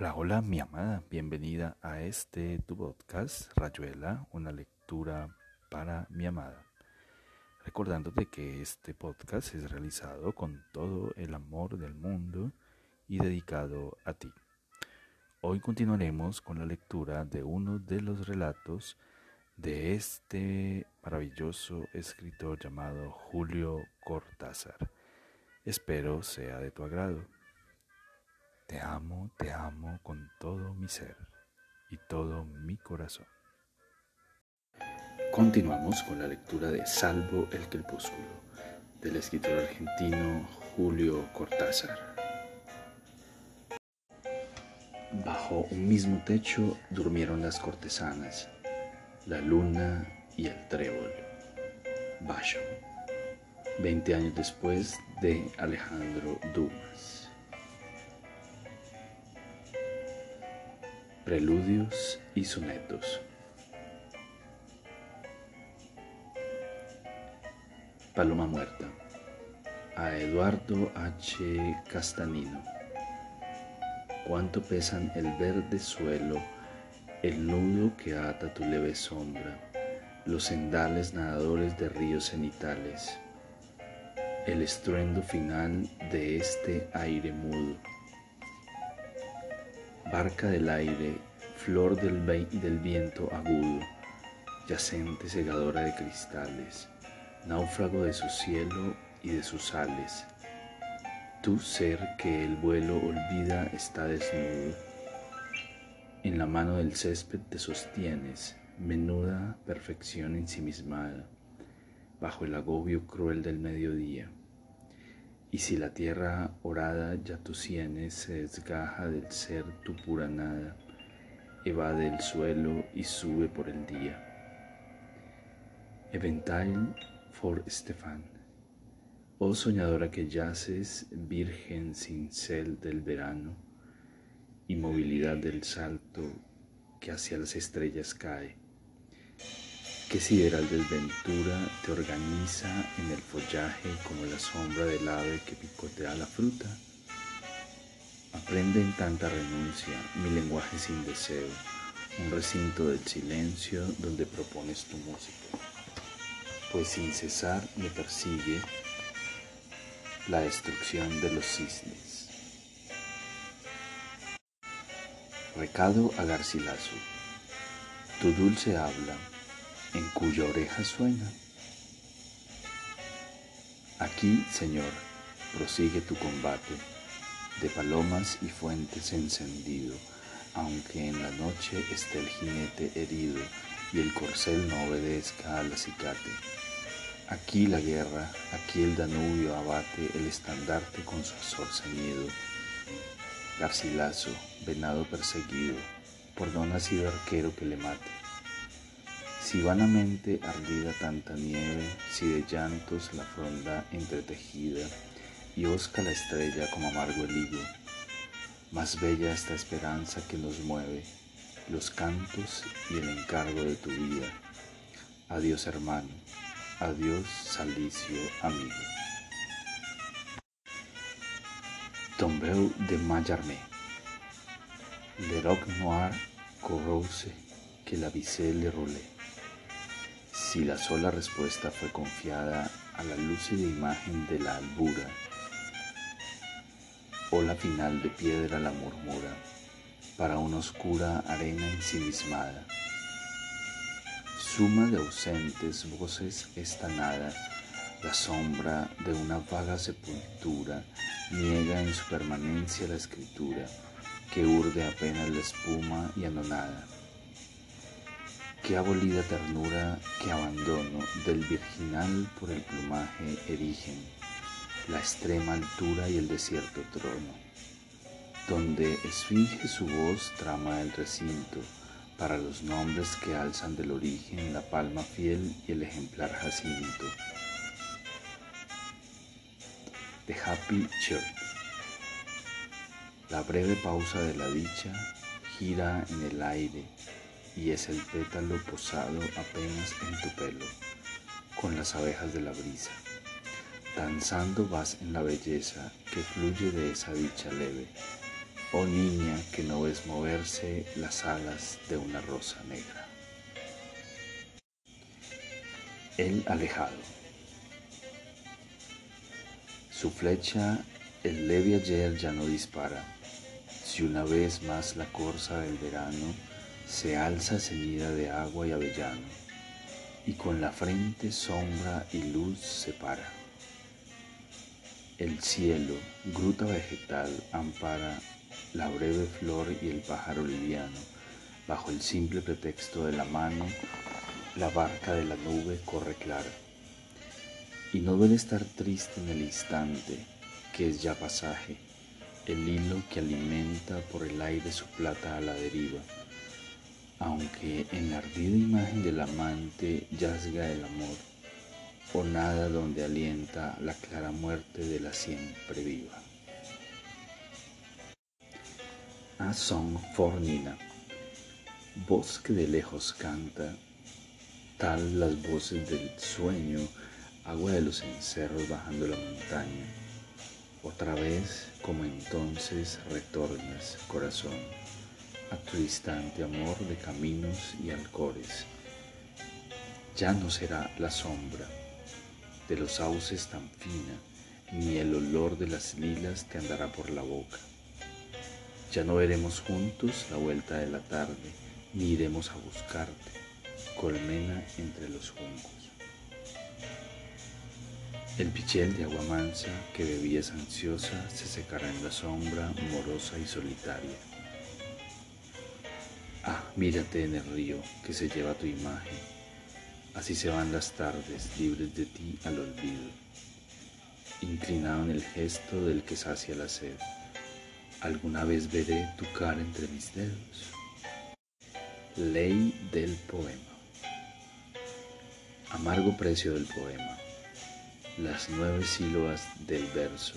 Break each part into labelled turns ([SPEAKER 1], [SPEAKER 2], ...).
[SPEAKER 1] Hola, hola, mi amada, bienvenida a este tu podcast, Rayuela, una lectura para mi amada. Recordándote que este podcast es realizado con todo el amor del mundo y dedicado a ti. Hoy continuaremos con la lectura de uno de los relatos de este maravilloso escritor llamado Julio Cortázar. Espero sea de tu agrado. Te amo, te amo con todo mi ser y todo mi corazón. Continuamos con la lectura de Salvo el Crepúsculo del escritor argentino Julio Cortázar. Bajo un mismo techo durmieron las cortesanas, la luna y el trébol. Bayo, 20 años después de Alejandro Dumas. Preludios y sonetos. Paloma muerta. A Eduardo H. Castanino. Cuánto pesan el verde suelo, el nudo que ata tu leve sombra, los sendales nadadores de ríos cenitales, el estruendo final de este aire mudo barca del aire, flor del, viento agudo, yacente segadora de cristales, náufrago de su cielo y de sus ales. Tu ser que el vuelo olvida está desnudo. En la mano del césped te sostienes, menuda perfección ensimismada, bajo el agobio cruel del mediodía. Y si la tierra orada ya tus sienes se desgaja del ser tu pura nada, evade el suelo y sube por el día. Eventail for Stefan. Oh soñadora que yaces, virgen sin cel del verano, inmovilidad del salto que hacia las estrellas cae Qué sideral desventura te organiza en el follaje como la sombra del ave que picotea la fruta. Aprende en tanta renuncia mi lenguaje sin deseo, un recinto del silencio donde propones tu música, pues sin cesar me persigue la destrucción de los cisnes. Recado a Garcilaso. Tu dulce habla en cuya oreja suena. Aquí, Señor, prosigue tu combate de palomas y fuentes encendido, aunque en la noche esté el jinete herido y el corcel no obedezca al acicate. Aquí la guerra, aquí el Danubio abate el estandarte con su azor ceñido. Garcilaso, venado perseguido, por no nacido arquero que le mate si vanamente ardida tanta nieve, si de llantos la fronda entretejida, y osca la estrella como amargo el higo, más bella esta esperanza que nos mueve, los cantos y el encargo de tu vida. Adiós hermano, adiós salicio amigo. Tombeu de Mallarmé. Le roc noir corrose que la visée le roulé si la sola respuesta fue confiada a la lúcida imagen de la albura, o la final de piedra la murmura para una oscura arena ensimismada. Suma de ausentes voces esta nada, la sombra de una vaga sepultura niega en su permanencia la escritura que urde apenas la espuma y anonada Qué abolida ternura, qué abandono del virginal por el plumaje erigen, la extrema altura y el desierto trono, donde esfinge su voz trama el recinto para los nombres que alzan del origen la palma fiel y el ejemplar jacinto. The Happy Church. La breve pausa de la dicha gira en el aire y es el pétalo posado apenas en tu pelo, con las abejas de la brisa. Danzando vas en la belleza que fluye de esa dicha leve, oh niña que no ves moverse las alas de una rosa negra. El alejado. Su flecha el leve ayer ya no dispara. Si una vez más la corza del verano se alza ceñida de agua y avellano, y con la frente sombra y luz separa. El cielo, gruta vegetal, ampara la breve flor y el pájaro liviano, bajo el simple pretexto de la mano, la barca de la nube corre clara. Y no duele estar triste en el instante, que es ya pasaje, el hilo que alimenta por el aire su plata a la deriva, aunque en la ardida imagen del amante yazga el amor, o nada donde alienta la clara muerte de la siempre viva. A Song for Nina. Voz que de lejos canta, tal las voces del sueño, agua de los encerros bajando la montaña. Otra vez, como entonces, retornas, corazón a tu distante amor de caminos y alcores. Ya no será la sombra de los sauces tan fina, ni el olor de las lilas te andará por la boca. Ya no veremos juntos la vuelta de la tarde, ni iremos a buscarte, colmena entre los juncos. El pichel de agua mansa que bebías ansiosa se secará en la sombra morosa y solitaria Ah, mírate en el río que se lleva tu imagen. Así se van las tardes libres de ti al olvido, inclinado en el gesto del que sacia la sed. Alguna vez veré tu cara entre mis dedos. Ley del poema. Amargo precio del poema. Las nueve sílabas del verso,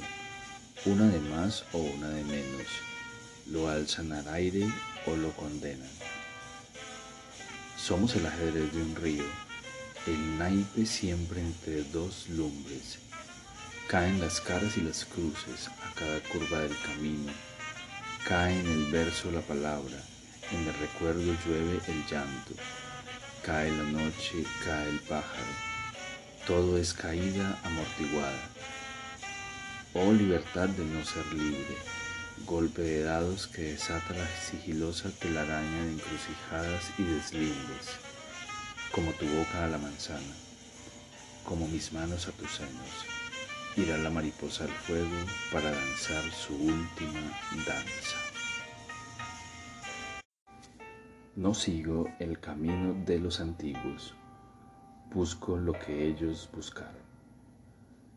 [SPEAKER 1] una de más o una de menos, lo alzan al aire o lo condenan. Somos el ajedrez de un río, el naipe siempre entre dos lumbres. Caen las caras y las cruces a cada curva del camino. Cae en el verso la palabra, en el recuerdo llueve el llanto. Cae la noche, cae el pájaro. Todo es caída amortiguada. Oh libertad de no ser libre golpe de dados que desata la sigilosa telaraña de encrucijadas y deslindes, como tu boca a la manzana, como mis manos a tus senos. Irá la mariposa al fuego para danzar su última danza. No sigo el camino de los antiguos, busco lo que ellos buscaron.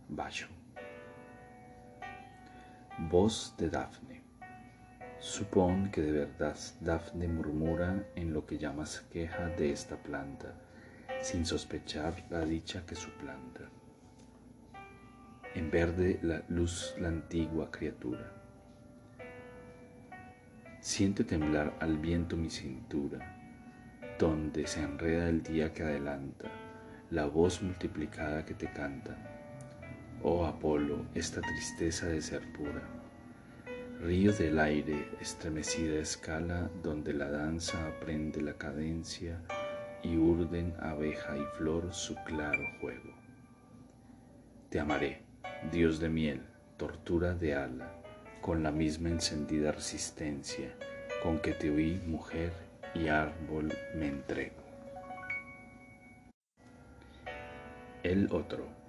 [SPEAKER 1] Bayo. Voz de Dafne. Supón que de verdad Dafne murmura en lo que llamas queja de esta planta, sin sospechar la dicha que suplanta. En verde la luz la antigua criatura. Siente temblar al viento mi cintura, donde se enreda el día que adelanta, la voz multiplicada que te canta oh Apolo, esta tristeza de ser pura. Río del aire, estremecida escala, donde la danza aprende la cadencia y urden abeja y flor su claro juego. Te amaré, Dios de miel, tortura de ala, con la misma encendida resistencia con que te oí mujer y árbol me entrego. El otro.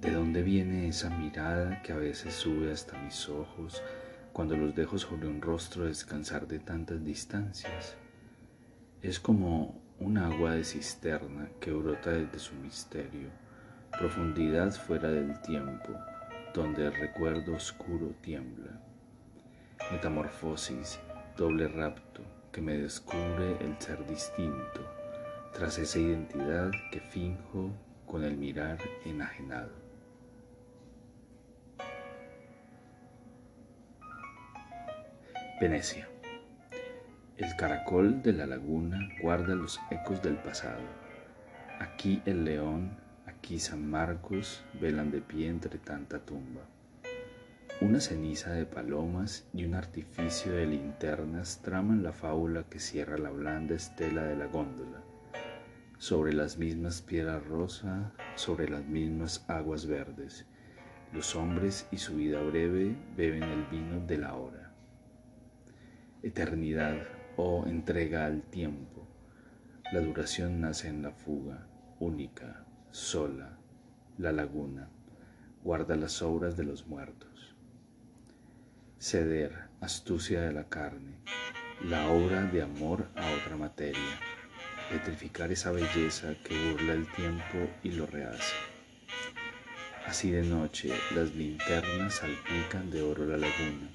[SPEAKER 1] ¿De dónde viene esa mirada que a veces sube hasta mis ojos cuando los dejo sobre un rostro descansar de tantas distancias? Es como un agua de cisterna que brota desde su misterio, profundidad fuera del tiempo, donde el recuerdo oscuro tiembla. Metamorfosis, doble rapto que me descubre el ser distinto, tras esa identidad que finjo con el mirar enajenado. Venecia. El caracol de la laguna guarda los ecos del pasado. Aquí el león, aquí San Marcos velan de pie entre tanta tumba. Una ceniza de palomas y un artificio de linternas traman la fábula que cierra la blanda estela de la góndola. Sobre las mismas piedras rosas, sobre las mismas aguas verdes, los hombres y su vida breve beben el vino de la hora. Eternidad o oh, entrega al tiempo. La duración nace en la fuga, única, sola, la laguna, guarda las obras de los muertos. Ceder, astucia de la carne, la obra de amor a otra materia, petrificar esa belleza que burla el tiempo y lo rehace. Así de noche las linternas salpican de oro la laguna,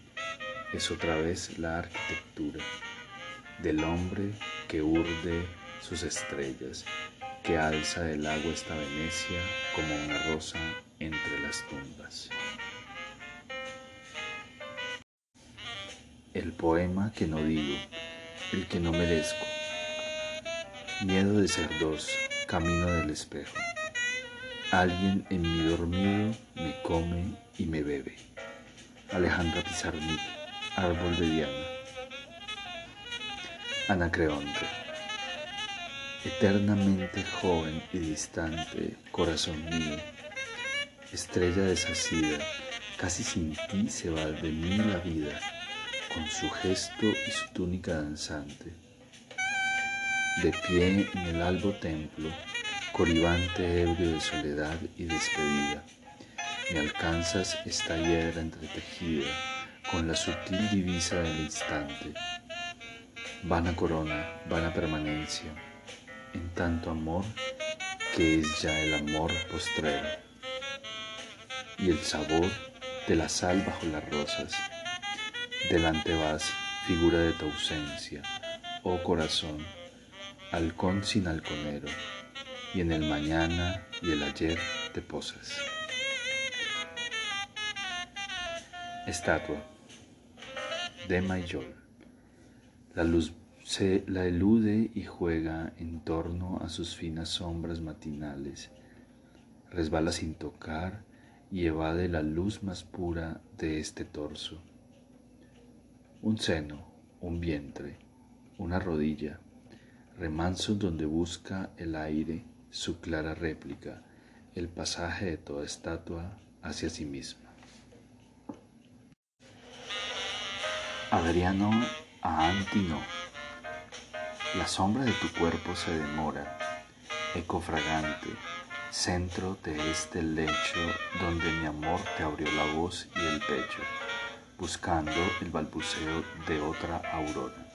[SPEAKER 1] es otra vez la arquitectura del hombre que urde sus estrellas, que alza del agua esta Venecia como una rosa entre las tumbas. El poema que no digo, el que no merezco. Miedo de ser dos, camino del espejo. Alguien en mi dormido me come y me bebe. Alejandra Pizarnik, Árbol de Diana. Anacreonte eternamente joven y distante, corazón mío, estrella desasida, casi sin ti se va de mí la vida, con su gesto y su túnica danzante. De pie en el albo templo, coribante ebrio de soledad y despedida, me alcanzas esta hiedra entretejida con la sutil divisa del instante. Vana corona, vana permanencia, en tanto amor que es ya el amor postrero y el sabor de la sal bajo las rosas. Delante vas, figura de tu ausencia, oh corazón, halcón sin halconero, y en el mañana y el ayer te posas. Estatua de Mayol. La luz se la elude y juega en torno a sus finas sombras matinales, resbala sin tocar y evade la luz más pura de este torso. Un seno, un vientre, una rodilla, remanso donde busca el aire su clara réplica, el pasaje de toda estatua hacia sí misma. Adriano a Antino la sombra de tu cuerpo se demora, eco fragante, centro de este lecho donde mi amor te abrió la voz y el pecho, buscando el balbuceo de otra aurora.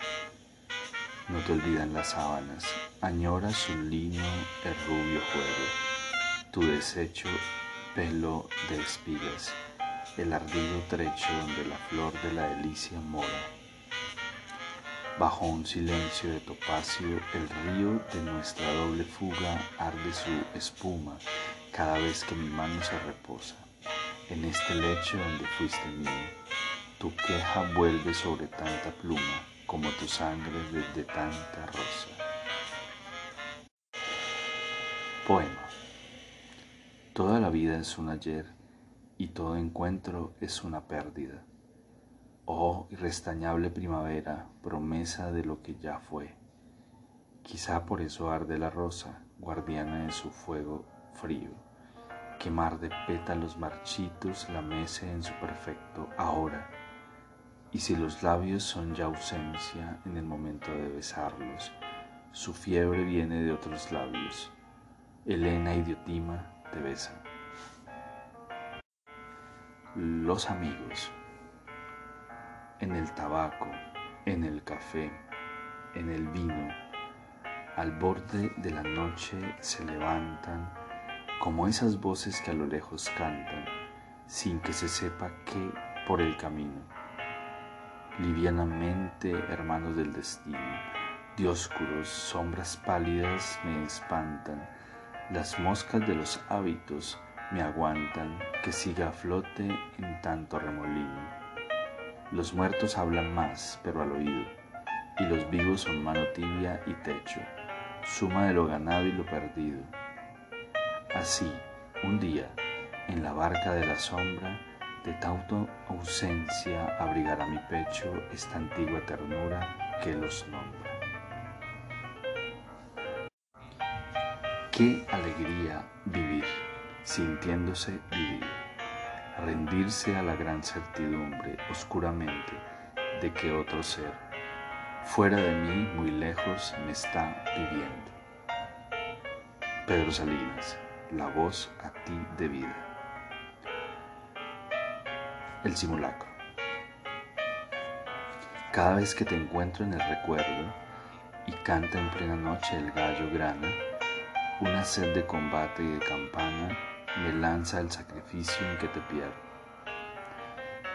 [SPEAKER 1] No te olvidan las sábanas, añora su lino el rubio juego, tu desecho pelo de espigas, el ardido trecho donde la flor de la delicia mora Bajo un silencio de topacio, el río de nuestra doble fuga arde su espuma cada vez que mi mano se reposa. En este lecho donde fuiste mío, tu queja vuelve sobre tanta pluma como tu sangre desde tanta rosa. Poema. Toda la vida es un ayer y todo encuentro es una pérdida. Oh irrestañable primavera, promesa de lo que ya fue. Quizá por eso arde la rosa, guardiana de su fuego frío. Quemar de pétalos marchitos la mece en su perfecto ahora. Y si los labios son ya ausencia en el momento de besarlos, su fiebre viene de otros labios. Elena y Diotima te besan. Los amigos en el tabaco, en el café, en el vino, al borde de la noche se levantan como esas voces que a lo lejos cantan, sin que se sepa qué por el camino. Livianamente, hermanos del destino, dioscuros, sombras pálidas me espantan, las moscas de los hábitos me aguantan que siga a flote en tanto remolino. Los muertos hablan más, pero al oído, y los vivos son mano tibia y techo, suma de lo ganado y lo perdido. Así, un día, en la barca de la sombra, De tu ausencia abrigará mi pecho esta antigua ternura que los nombra. Qué alegría vivir, sintiéndose vivir, rendirse a la gran certidumbre oscuramente de que otro ser, fuera de mí, muy lejos, me está viviendo. Pedro Salinas, la voz a ti de vida. El simulacro. Cada vez que te encuentro en el recuerdo y canta en plena noche el gallo grana, una sed de combate y de campana me lanza el sacrificio en que te pierdo.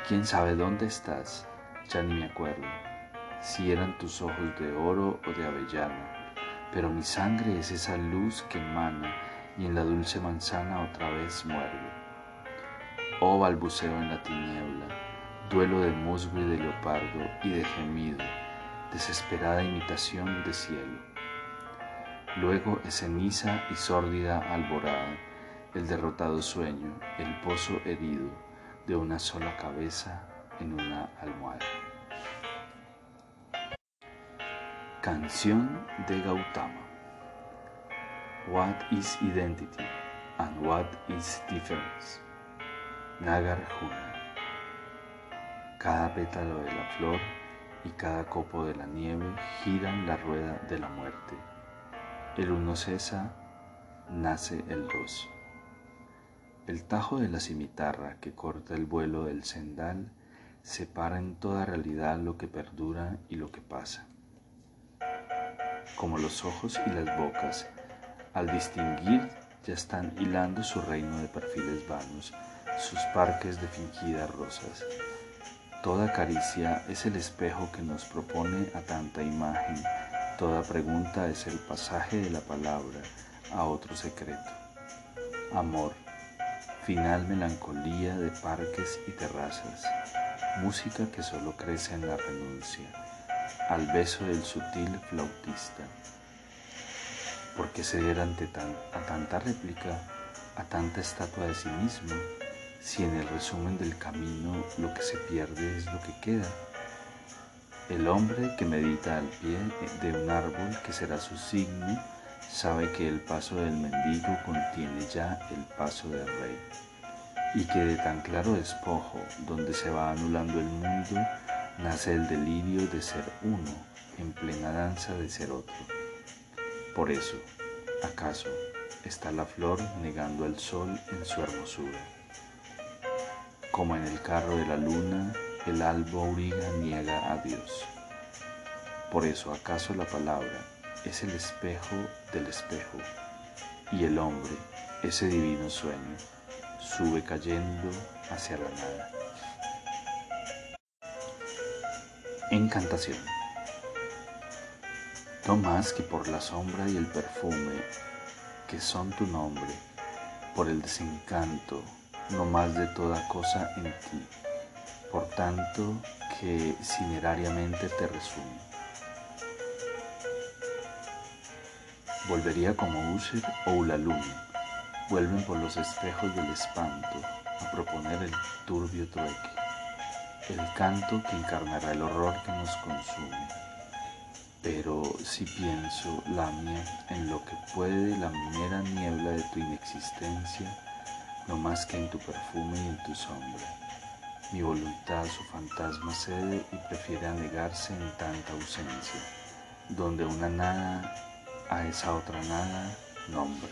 [SPEAKER 1] ¿Quién sabe dónde estás? Ya ni me acuerdo. Si eran tus ojos de oro o de avellana, pero mi sangre es esa luz que emana y en la dulce manzana otra vez muerde. Oh balbuceo en la tiniebla, duelo de musgo y de leopardo y de gemido, desesperada imitación de cielo Luego es ceniza y sórdida alborada, el derrotado sueño, el pozo herido de una sola cabeza en una almohada. Canción de Gautama. What is identity and what is difference? Nagarjuna. Cada pétalo de la flor y cada copo de la nieve giran la rueda de la muerte el uno cesa, nace el dos. El tajo de la cimitarra que corta el vuelo del sendal separa en toda realidad lo que perdura y lo que pasa. Como los ojos y las bocas, al distinguir ya están hilando su reino de perfiles vanos, sus parques de fingidas rosas. Toda caricia es el espejo que nos propone a tanta imagen Toda pregunta es el pasaje de la palabra a otro secreto. Amor, final melancolía de parques y terrazas, música que solo crece en la renuncia, al beso del sutil flautista. ¿Por qué ceder ante a tanta réplica, a tanta estatua de sí mismo, si en el resumen del camino lo que se pierde es lo que queda? El hombre que medita al pie de un árbol que será su signo sabe que el paso del mendigo contiene ya el paso del rey y que de tan claro despojo donde se va anulando el mundo nace el delirio de ser uno en plena danza de ser otro. Por eso, ¿acaso está la flor negando al sol en su hermosura? Como en el carro de la luna, el alba auriga niega a Dios. Por eso acaso la palabra es el espejo del espejo y el hombre, ese divino sueño, sube cayendo hacia la nada. Encantación. No más que por la sombra y el perfume que son tu nombre, por el desencanto, no más de toda cosa en ti por tanto que cinerariamente te resume. Volvería como Usher o Ulalum, vuelven por los espejos del espanto a proponer el turbio trueque, el canto que encarnará el horror que nos consume. Pero si pienso, Lamia, en lo que puede la mera niebla de tu inexistencia, no más que en tu perfume y en tu sombra mi voluntad su fantasma cede y prefiere anegarse en tanta ausencia, donde una nada a esa otra nada nombra.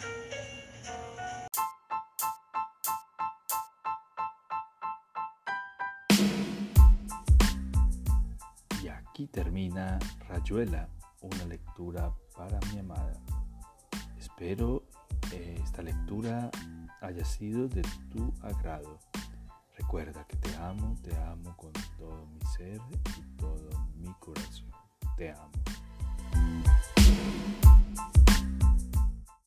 [SPEAKER 1] Y aquí termina Rayuela, una lectura para mi amada. Espero eh, esta lectura haya sido de tu agrado. Recuerda que te amo, te amo con todo mi ser y todo mi corazón. Te amo.